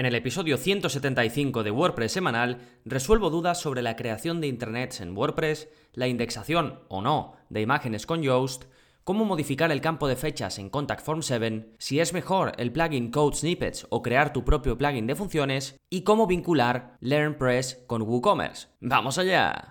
En el episodio 175 de WordPress semanal resuelvo dudas sobre la creación de internets en WordPress, la indexación o no de imágenes con Yoast, cómo modificar el campo de fechas en Contact Form 7, si es mejor el plugin Code Snippets o crear tu propio plugin de funciones y cómo vincular LearnPress con WooCommerce. ¡Vamos allá!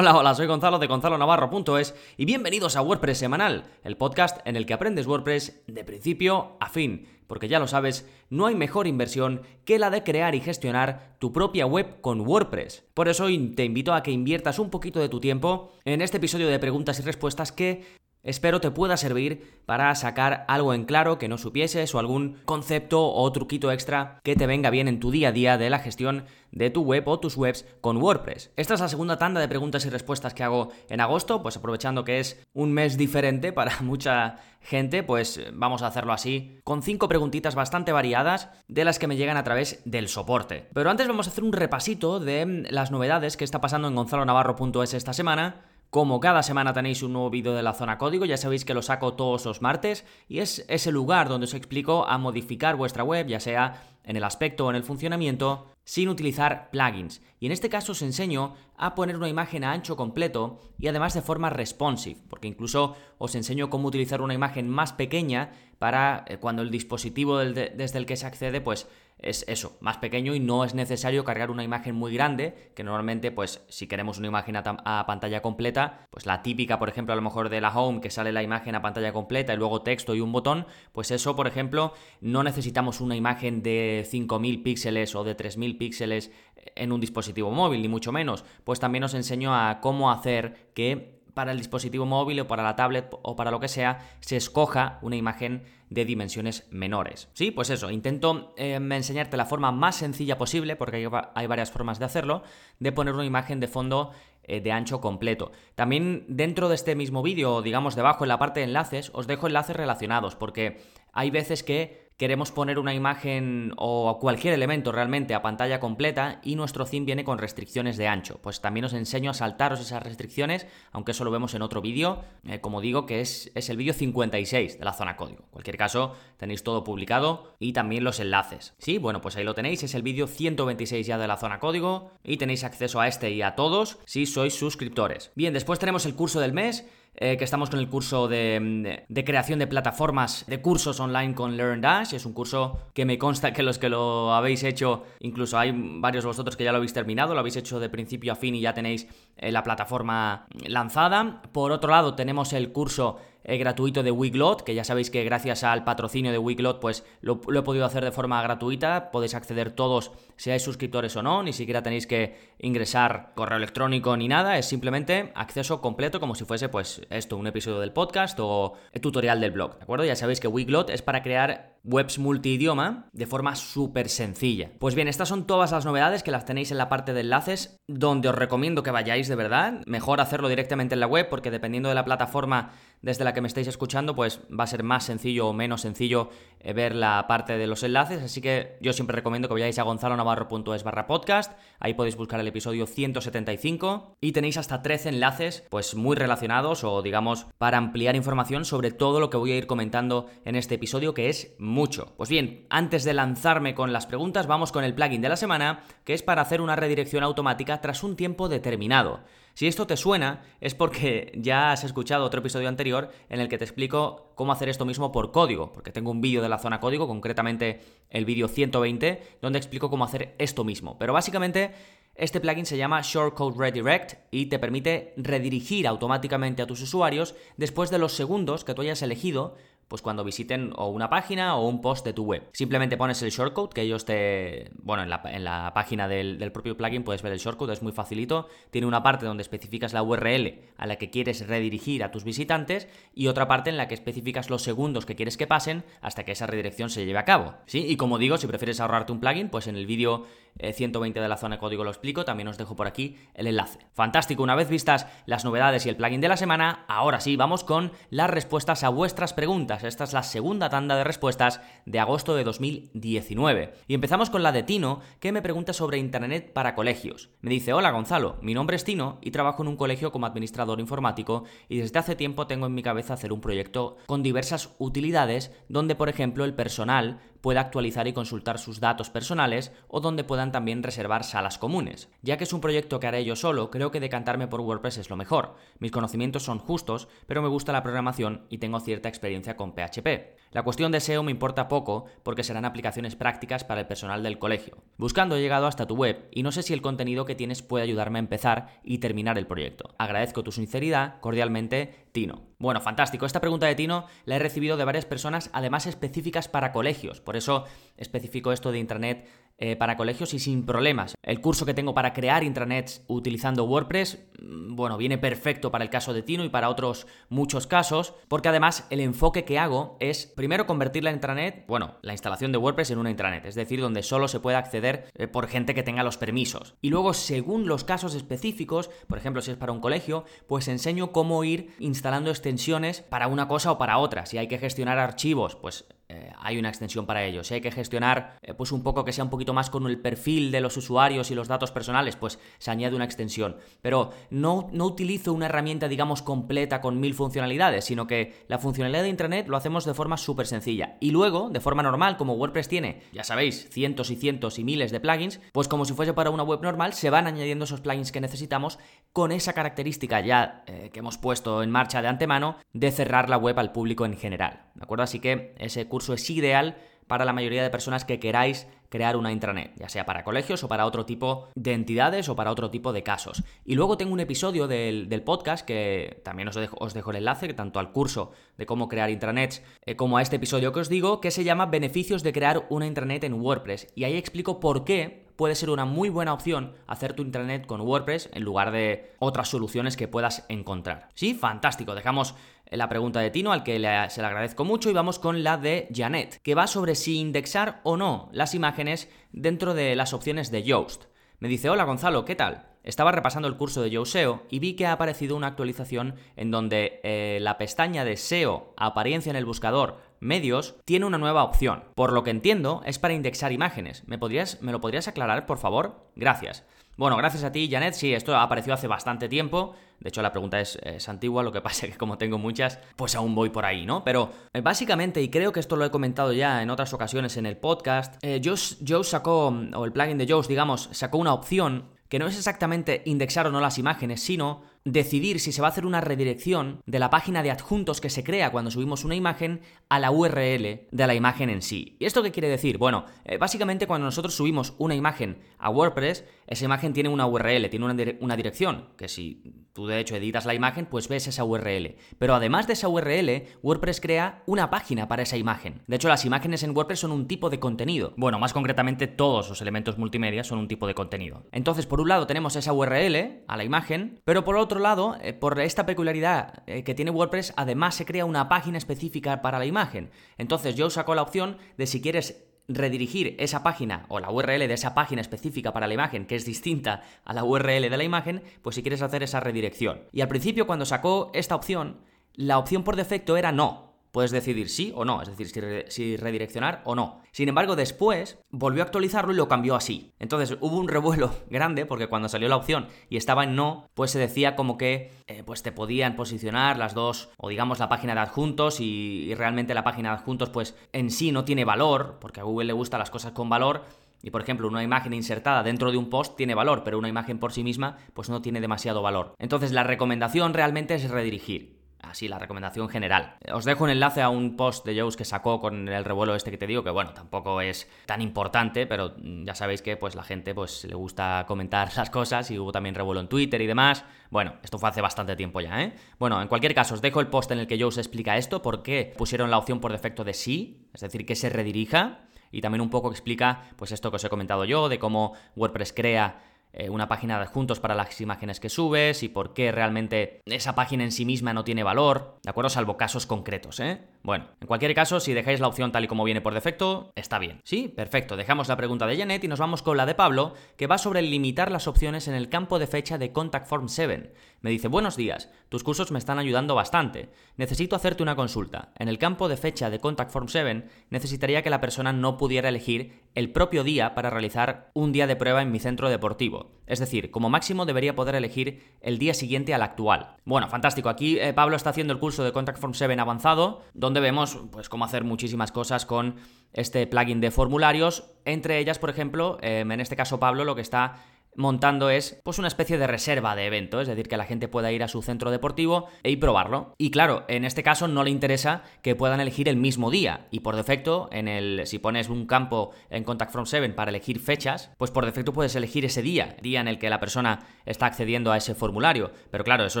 Hola, soy Gonzalo de gonzalonavarro.es y bienvenidos a WordPress Semanal, el podcast en el que aprendes WordPress de principio a fin, porque ya lo sabes, no hay mejor inversión que la de crear y gestionar tu propia web con WordPress. Por eso te invito a que inviertas un poquito de tu tiempo en este episodio de preguntas y respuestas que Espero te pueda servir para sacar algo en claro que no supieses o algún concepto o truquito extra que te venga bien en tu día a día de la gestión de tu web o tus webs con WordPress. Esta es la segunda tanda de preguntas y respuestas que hago en agosto, pues aprovechando que es un mes diferente para mucha gente, pues vamos a hacerlo así, con cinco preguntitas bastante variadas de las que me llegan a través del soporte. Pero antes vamos a hacer un repasito de las novedades que está pasando en gonzalonavarro.es esta semana como cada semana tenéis un nuevo vídeo de la zona código, ya sabéis que lo saco todos los martes y es ese lugar donde os explico a modificar vuestra web, ya sea en el aspecto o en el funcionamiento, sin utilizar plugins. Y en este caso os enseño a poner una imagen a ancho completo y además de forma responsive, porque incluso os enseño cómo utilizar una imagen más pequeña para eh, cuando el dispositivo desde el que se accede pues es eso, más pequeño y no es necesario cargar una imagen muy grande, que normalmente, pues, si queremos una imagen a, pantalla completa, pues la típica, por ejemplo, a lo mejor de la home, que sale la imagen a pantalla completa y luego texto y un botón, pues eso, por ejemplo, no necesitamos una imagen de 5000 píxeles o de 3000 píxeles en un dispositivo móvil, ni mucho menos. Pues también os enseño a cómo hacer que para el dispositivo móvil o para la tablet o para lo que sea, se escoja una imagen de dimensiones menores. Sí, pues eso, intento em, enseñarte la forma más sencilla posible, porque hay, hay, varias formas de hacerlo, de poner una imagen de fondo eh, de ancho completo. También dentro de este mismo vídeo, digamos debajo en la parte de enlaces, os dejo enlaces relacionados, porque hay veces que queremos poner una imagen o cualquier elemento realmente a pantalla completa y nuestro theme viene con restricciones de ancho. Pues también os enseño a saltaros esas restricciones, aunque eso lo vemos en otro vídeo, eh, como digo, que es, es el vídeo 56 de la zona código. En cualquier caso, tenéis todo publicado y también los enlaces. Sí, bueno, pues ahí lo tenéis, es el vídeo 126 ya de la zona código y tenéis acceso a este y a todos si sois suscriptores. Bien, después tenemos el curso del mes eh, que estamos con el curso de, creación de plataformas de cursos online con LearnDash. Es un curso que me consta que los que lo habéis hecho, incluso hay varios de vosotros que ya lo habéis terminado, lo habéis hecho de principio a fin y ya tenéis eh, la plataforma lanzada. Por otro lado, tenemos el curso eh, gratuito de Wiglot, que ya sabéis que gracias al patrocinio de Wiglot, pues lo, he podido hacer de forma gratuita. Podéis acceder todos, seáis suscriptores o no, ni siquiera tenéis que ingresar correo electrónico ni nada, es simplemente acceso completo como si fuese, pues, esto, un episodio del podcast o el tutorial del blog, ¿de acuerdo? Ya sabéis que Wiglot es para crear webs multidioma de forma súper sencilla. Pues bien, estas son todas las novedades que las tenéis en la parte de enlaces, donde os recomiendo que vayáis de verdad. Mejor hacerlo directamente en la web, porque dependiendo de la plataforma desde la que me estáis escuchando, pues va a ser más sencillo o menos sencillo eh, ver la parte de los enlaces. Así que yo siempre recomiendo que vayáis a barra podcast. Ahí podéis buscar el episodio 175 y tenéis hasta 13 enlaces, pues muy relacionados o digamos para ampliar información sobre todo lo que voy a ir comentando en este episodio, que es mucho. Pues bien, antes de lanzarme con las preguntas, vamos con el plugin de la semana, que es para hacer una redirección automática tras un tiempo determinado. Si esto te suena, es porque ya has escuchado otro episodio anterior en el que te explico cómo hacer esto mismo por código, porque tengo un vídeo de la zona código, concretamente el vídeo 120, donde explico cómo hacer esto mismo. Pero básicamente este plugin se llama Shortcode Redirect y te permite redirigir automáticamente a tus usuarios después de los segundos que tú hayas elegido pues cuando visiten o una página o un post de tu web. Simplemente pones el shortcode que ellos te... Bueno, en la, página del, propio plugin puedes ver el shortcode, es muy facilito. Tiene una parte donde especificas la URL a la que quieres redirigir a tus visitantes y otra parte en la que especificas los segundos que quieres que pasen hasta que esa redirección se lleve a cabo. ¿Sí? Y como digo, si prefieres ahorrarte un plugin, pues en el vídeo 120 de la zona de código lo explico, también os dejo por aquí el enlace. Fantástico, una vez vistas las novedades y el plugin de la semana, ahora sí, vamos con las respuestas a vuestras preguntas. Esta es la segunda tanda de respuestas de agosto de 2019. Y empezamos con la de Tino, que me pregunta sobre Internet para colegios. Me dice, hola Gonzalo, mi nombre es Tino y trabajo en un colegio como administrador informático y desde hace tiempo tengo en mi cabeza hacer un proyecto con diversas utilidades donde, por ejemplo, el personal pueda actualizar y consultar sus datos personales o donde puedan también reservar salas comunes. Ya que es un proyecto que haré yo solo, creo que decantarme por WordPress es lo mejor. Mis conocimientos son justos, pero me gusta la programación y tengo cierta experiencia con PHP. La cuestión de SEO me importa poco porque serán aplicaciones prácticas para el personal del colegio. Buscando he llegado hasta tu web y no sé si el contenido que tienes puede ayudarme a empezar y terminar el proyecto. Agradezco tu sinceridad, cordialmente, Tino. Bueno, fantástico. Esta pregunta de Tino la he recibido de varias personas, además específicas para colegios. Por eso especifico esto de Internet eh, para colegios y sin problemas. El curso que tengo para crear intranets utilizando WordPress, mm, bueno, viene perfecto para el caso de Tino y para otros muchos casos, porque además el enfoque que hago es primero convertir la intranet, bueno, la instalación de WordPress en una intranet, es decir, donde solo se puede acceder eh, por gente que tenga los permisos. Y luego, según los casos específicos, por ejemplo, si es para un colegio, pues enseño cómo ir instalando extensiones para una cosa o para otra. Si hay que gestionar archivos, pues eh, hay una extensión para ello. Si hay que gestionar eh, pues un poco que sea un poquito más con el perfil de los usuarios y los datos personales, pues se añade una extensión. Pero no, no utilizo una herramienta, digamos, completa con mil funcionalidades, sino que la funcionalidad de Internet lo hacemos de forma súper sencilla. Y luego, de forma normal, como WordPress tiene, ya sabéis, cientos y cientos y miles de plugins, pues como si fuese para una web normal, se van añadiendo esos plugins que necesitamos con esa característica ya eh, que hemos puesto en marcha de antemano de cerrar la web al público en general. ¿De acuerdo? Así que ese curso es ideal para la mayoría de personas que queráis crear una intranet, ya sea para colegios o para otro tipo de entidades o para otro tipo de casos. Y luego tengo un episodio del, podcast que también os dejo, el enlace, tanto al curso de cómo crear intranets eh, como a este episodio que os digo, que se llama Beneficios de crear una intranet en WordPress. Y ahí explico por qué puede ser una muy buena opción hacer tu intranet con WordPress en lugar de otras soluciones que puedas encontrar. Sí, fantástico. Dejamos la pregunta de Tino, al que se le agradezco mucho, y vamos con la de Janet, que va sobre si indexar o no las imágenes dentro de las opciones de Yoast. Me dice, hola Gonzalo, ¿qué tal? Estaba repasando el curso de Yoast SEO y vi que ha aparecido una actualización en donde eh, la pestaña de SEO, apariencia en el buscador, medios, tiene una nueva opción. Por lo que entiendo, es para indexar imágenes. ¿Me, podrías, ¿Me lo podrías aclarar, por favor? Gracias. Bueno, gracias a ti, Janet. Sí, esto apareció hace bastante tiempo. De hecho, la pregunta es, antigua, lo que pasa es que como tengo muchas, pues aún voy por ahí, ¿no? Pero eh, básicamente, y creo que esto lo he comentado ya en otras ocasiones en el podcast, eh, Joe, sacó, o el plugin de Joe, digamos, sacó una opción que no es exactamente indexar o no las imágenes, sino decidir si se va a hacer una redirección de la página de adjuntos que se crea cuando subimos una imagen a la URL de la imagen en sí. ¿Y esto qué quiere decir? Bueno, eh, básicamente cuando nosotros subimos una imagen a WordPress, esa imagen tiene una URL, tiene una, dirección, que si tú de hecho editas la imagen, pues ves esa URL. Pero además de esa URL, WordPress crea una página para esa imagen. De hecho, las imágenes en WordPress son un tipo de contenido. Bueno, más concretamente todos los elementos multimedia son un tipo de contenido. Entonces, por un lado tenemos esa URL a la imagen, pero por otro lado, eh, por esta peculiaridad eh, que tiene WordPress, además se crea una página específica para la imagen. Entonces yo saco la opción de si quieres redirigir esa página o la URL de esa página específica para la imagen, que es distinta a la URL de la imagen, pues si quieres hacer esa redirección. Y al principio cuando sacó esta opción, la opción por defecto era no. Puedes decidir sí o no, es decir, si, redireccionar o no. Sin embargo, después volvió a actualizarlo y lo cambió así. Entonces hubo un revuelo grande porque cuando salió la opción y estaba en no, pues se decía como que eh, pues te podían posicionar las dos, o digamos la página de adjuntos y, y realmente la página de adjuntos pues en sí no tiene valor, porque a Google le gustan las cosas con valor, y por ejemplo, una imagen insertada dentro de un post tiene valor, pero una imagen por sí misma pues no tiene demasiado valor. Entonces la recomendación realmente es redirigir. Así, la recomendación general. Os dejo un enlace a un post de Joe's que sacó con el revuelo este que te digo, que bueno, tampoco es tan importante, pero ya sabéis que pues la gente pues le gusta comentar las cosas y hubo también revuelo en Twitter y demás. Bueno, esto fue hace bastante tiempo ya, ¿eh? Bueno, en cualquier caso, os dejo el post en el que Joe's explica esto, por qué pusieron la opción por defecto de sí, es decir, que se redirija, y también un poco explica pues esto que os he comentado yo, de cómo WordPress crea eh, una página de adjuntos para las imágenes que subes y por qué realmente esa página en sí misma no tiene valor, ¿de acuerdo? Salvo casos concretos, ¿eh? Bueno, en cualquier caso, si dejáis la opción tal y como viene por defecto, está bien. Sí, perfecto. Dejamos la pregunta de Janet y nos vamos con la de Pablo, que va sobre limitar las opciones en el campo de fecha de Contact Form 7. Me dice, buenos días, tus cursos me están ayudando bastante. Necesito hacerte una consulta. En el campo de fecha de Contact Form 7, necesitaría que la persona no pudiera elegir el propio día para realizar un día de prueba en mi centro deportivo. Es decir, como máximo debería poder elegir el día siguiente al actual. Bueno, fantástico. Aquí eh, Pablo está haciendo el curso de Contact Form 7 avanzado, vemos pues cómo hacer muchísimas cosas con este plugin de formularios. Entre ellas, por ejemplo, em, en este caso Pablo lo que está montando es pues una especie de reserva de evento, es decir, que la gente pueda ir a su centro deportivo e ir probarlo. Y claro, en este caso no le interesa que puedan elegir el mismo día y por defecto en el si pones un campo en Contact From 7 para elegir fechas, pues por defecto puedes elegir ese día, día en el que la persona está accediendo a ese formulario. Pero claro, eso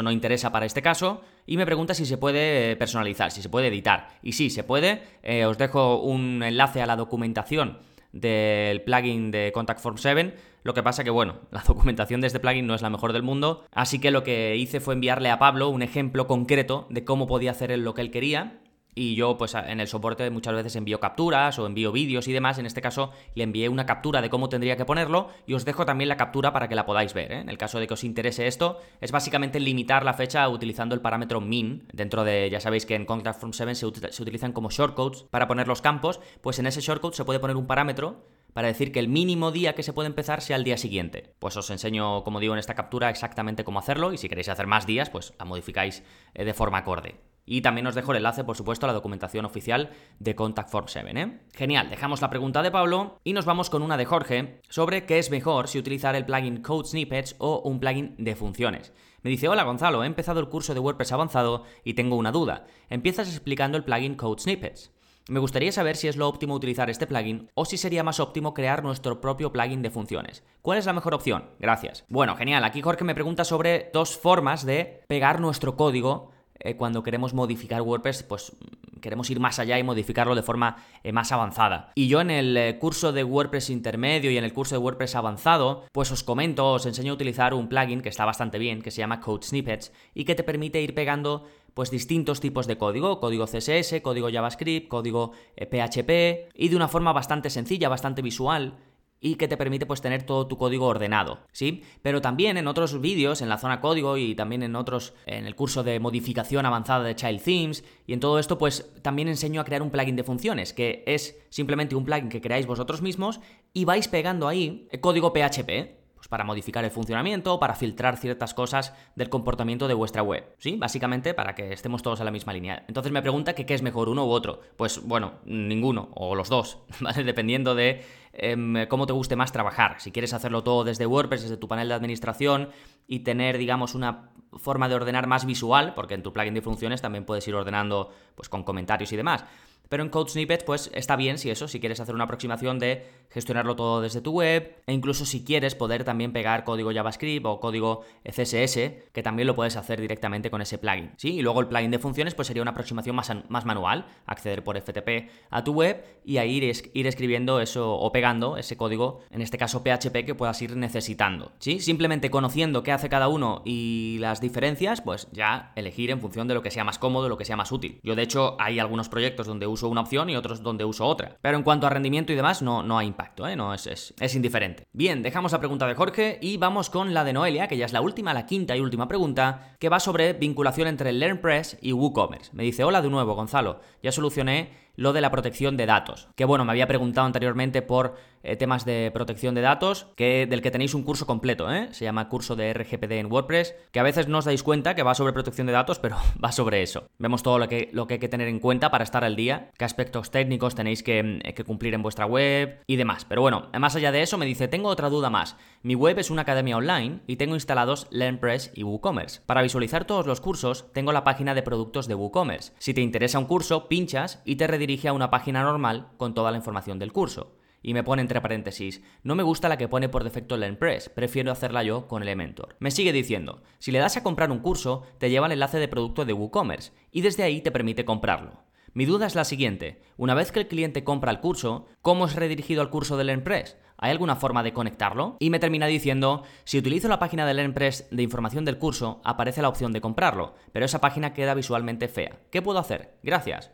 no interesa para este caso y me pregunta si se puede personalizar, si se puede editar. Y sí, se puede. Eh, os dejo un enlace a la documentación del plugin de Contact Form 7. Lo que pasa que, bueno, la documentación de este plugin no es la mejor del mundo, así que lo que hice fue enviarle a Pablo un ejemplo concreto de cómo podía hacer él lo que él quería y yo pues en el soporte muchas veces envío capturas o envío vídeos y demás. En este caso le envié una captura de cómo tendría que ponerlo y os dejo también la captura para que la podáis ver. ¿eh? En el caso de que os interese esto, es básicamente limitar la fecha utilizando el parámetro min. Dentro de, ya sabéis que en Contact From 7 se, se utilizan como shortcodes para poner los campos, pues en ese shortcode se puede poner un parámetro para decir que el mínimo día que se puede empezar sea el día siguiente. Pues os enseño, como digo en esta captura, exactamente cómo hacerlo y si queréis hacer más días, pues la modificáis eh, de forma acorde. Y también os dejo el enlace, por supuesto, a la documentación oficial de Contact Form 7. ¿eh? Genial, dejamos la pregunta de Pablo y nos vamos con una de Jorge sobre qué es mejor si utilizar el plugin Code Snippets o un plugin de funciones. Me dice, hola Gonzalo, he empezado el curso de WordPress avanzado y tengo una duda. Empiezas explicando el plugin Code Snippets. Me gustaría saber si es lo óptimo utilizar este plugin o si sería más óptimo crear nuestro propio plugin de funciones. ¿Cuál es la mejor opción? Gracias. Bueno, genial. Aquí Jorge me pregunta sobre dos formas de pegar nuestro código eh, cuando queremos modificar WordPress, pues queremos ir más allá y modificarlo de forma eh, más avanzada. Y yo en el eh, curso de WordPress intermedio y en el curso de WordPress avanzado, pues os comento, os enseño a utilizar un plugin que está bastante bien, que se llama Code Snippets y que te permite ir pegando pues distintos tipos de código, código CSS, código JavaScript, código PHP y de una forma bastante sencilla, bastante visual y que te permite pues tener todo tu código ordenado, ¿sí? Pero también en otros vídeos, en la zona código y también en otros, en el curso de modificación avanzada de Child Themes y en todo esto pues también enseño a crear un plugin de funciones, que es simplemente un plugin que creáis vosotros mismos y vais pegando ahí el código PHP, pues para modificar el funcionamiento, para filtrar ciertas cosas del comportamiento de vuestra web, ¿sí? Básicamente para que estemos todos en la misma línea. Entonces me pregunta que qué es mejor, uno u otro. Pues bueno, ninguno, o los dos, ¿vale? Dependiendo de em, cómo te guste más trabajar. Si quieres hacerlo todo desde WordPress, desde tu panel de administración y tener, digamos, una forma de ordenar más visual, porque en tu plugin de funciones también puedes ir ordenando pues con comentarios y demás. Pero en Code Snippets, pues está bien si eso, si quieres hacer una aproximación de gestionarlo todo desde tu web, e incluso si quieres poder también pegar código JavaScript o código CSS, que también lo puedes hacer directamente con ese plugin. ¿sí? Y luego el plugin de funciones, pues sería una aproximación más, más manual, acceder por FTP a tu web y ahí ir, ir escribiendo eso o pegando ese código, en este caso PHP, que puedas ir necesitando. ¿sí? Simplemente conociendo qué hace cada uno y las diferencias, pues ya elegir en función de lo que sea más cómodo, lo que sea más útil. Yo de hecho hay algunos proyectos donde uso uso una opción y otros donde uso otra. Pero en cuanto a rendimiento y demás, no, no hay impacto, ¿eh? no, es, es, es indiferente. Bien, dejamos la pregunta de Jorge y vamos con la de Noelia, que ya es la última, la quinta y última pregunta, que va sobre vinculación entre LearnPress y WooCommerce. Me dice, hola de nuevo, Gonzalo, ya solucioné lo de la protección de datos. Que bueno, me había preguntado anteriormente por eh, temas de protección de datos, que, del que tenéis un curso completo, ¿eh? se llama curso de RGPD en WordPress, que a veces no os dais cuenta que va sobre protección de datos, pero va sobre eso. Vemos todo lo que, lo que hay que tener en cuenta para estar al día, qué aspectos técnicos tenéis que, que cumplir en vuestra web y demás. Pero bueno, más allá de eso me dice, tengo otra duda más. Mi web es una academia online y tengo instalados LearnPress y WooCommerce. Para visualizar todos los cursos, tengo la página de productos de WooCommerce. Si te interesa un curso, pinchas y te redirige a una página normal con toda la información del curso. Y me pone entre paréntesis, no me gusta la que pone por defecto LearnPress, prefiero hacerla yo con Elementor. Me sigue diciendo, si le das a comprar un curso, te lleva al enlace de producto de WooCommerce y desde ahí te permite comprarlo. Mi duda es la siguiente, una vez que el cliente compra el curso, ¿cómo es redirigido al curso de LearnPress? ¿Hay alguna forma de conectarlo? Y me termina diciendo, si utilizo la página de LearnPress de información del curso, aparece la opción de comprarlo, pero esa página queda visualmente fea. ¿Qué puedo hacer? Gracias.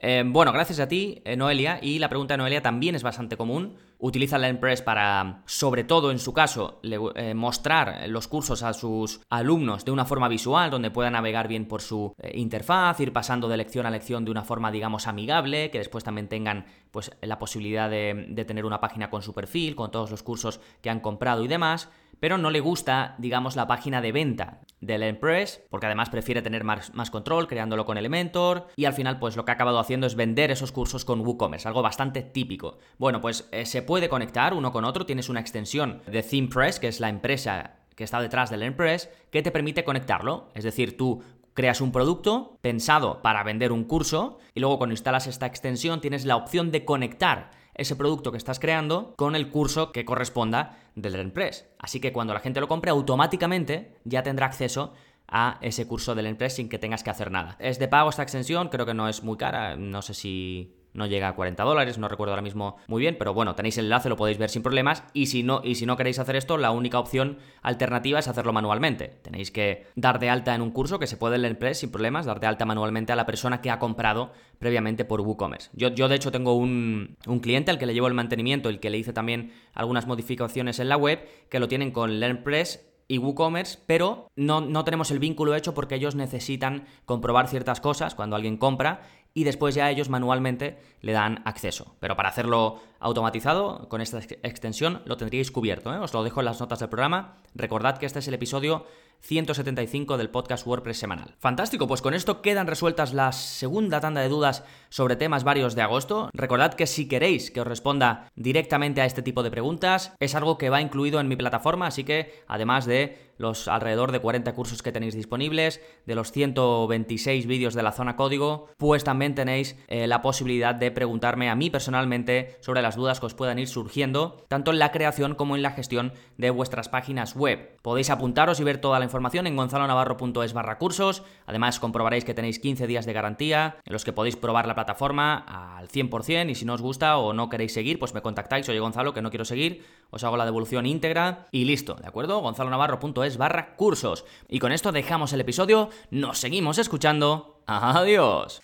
Eh, bueno, gracias a ti, eh, Noelia, y la pregunta de Noelia también es bastante común. Utiliza LearnPress para, sobre todo en su caso, eh, mostrar los cursos a sus alumnos de una forma visual, donde puedan navegar bien por su interfaz, ir pasando de lección a lección de una forma, digamos, amigable, que después también tengan pues, la posibilidad de, tener una página con su perfil, con todos los cursos que han comprado y demás pero no le gusta, digamos, la página de venta del Empress, porque además prefiere tener más, control creándolo con Elementor, y al final, pues lo que ha acabado haciendo es vender esos cursos con WooCommerce, algo bastante típico. Bueno, pues eh, se puede conectar uno con otro, tienes una extensión de ThemePress, que es la empresa que está detrás del Empress, que te permite conectarlo, es decir, tú creas un producto pensado para vender un curso y luego cuando instalas esta extensión tienes la opción de conectar ese producto que estás creando con el curso que corresponda del Empress. Así que cuando la gente lo compre, automáticamente ya tendrá acceso a ese curso del Empress sin que tengas que hacer nada. Es de pago esta extensión, creo que no es muy cara, no sé si no llega a 40 dólares, no recuerdo ahora mismo muy bien, pero bueno, tenéis el enlace, lo podéis ver sin problemas. Y si no, y si no queréis hacer esto, la única opción alternativa es hacerlo manualmente. Tenéis que dar de alta en un curso que se puede en el sin problemas, dar de alta manualmente a la persona que ha comprado previamente por WooCommerce. Yo, yo de hecho tengo un, un cliente al que le llevo el mantenimiento, el que le hice también algunas modificaciones en la web, que lo tienen con LearnPress y WooCommerce, pero no, no, tenemos el vínculo hecho porque ellos necesitan comprobar ciertas cosas cuando alguien compra y después ya ellos manualmente le dan acceso. Pero para hacerlo automatizado con esta extensión lo tendríais cubierto. ¿eh? Os lo dejo en las notas del programa. Recordad que este es el episodio 175 del podcast WordPress semanal. Fantástico, pues con esto quedan resueltas la segunda tanda de dudas sobre temas varios de agosto. Recordad que si queréis que os responda directamente a este tipo de preguntas, es algo que va incluido en mi plataforma, así que además de los alrededor de 40 cursos que tenéis disponibles, de los 126 vídeos de la zona código, pues también tenéis eh, la posibilidad de preguntarme a mí personalmente sobre las dudas que os puedan ir surgiendo, tanto en la creación como en la gestión de vuestras páginas web. Podéis apuntaros y ver toda la información en gonzalonavarro.es barra cursos, además comprobaréis que tenéis 15 días de garantía en los que podéis probar la plataforma al 100% y si no os gusta o no queréis seguir, pues me contactáis, oye Gonzalo, que no quiero seguir, os hago la devolución íntegra y listo, ¿de acuerdo? gonzalonavarro.es barra cursos. Y con esto dejamos el episodio, nos seguimos escuchando. Adiós.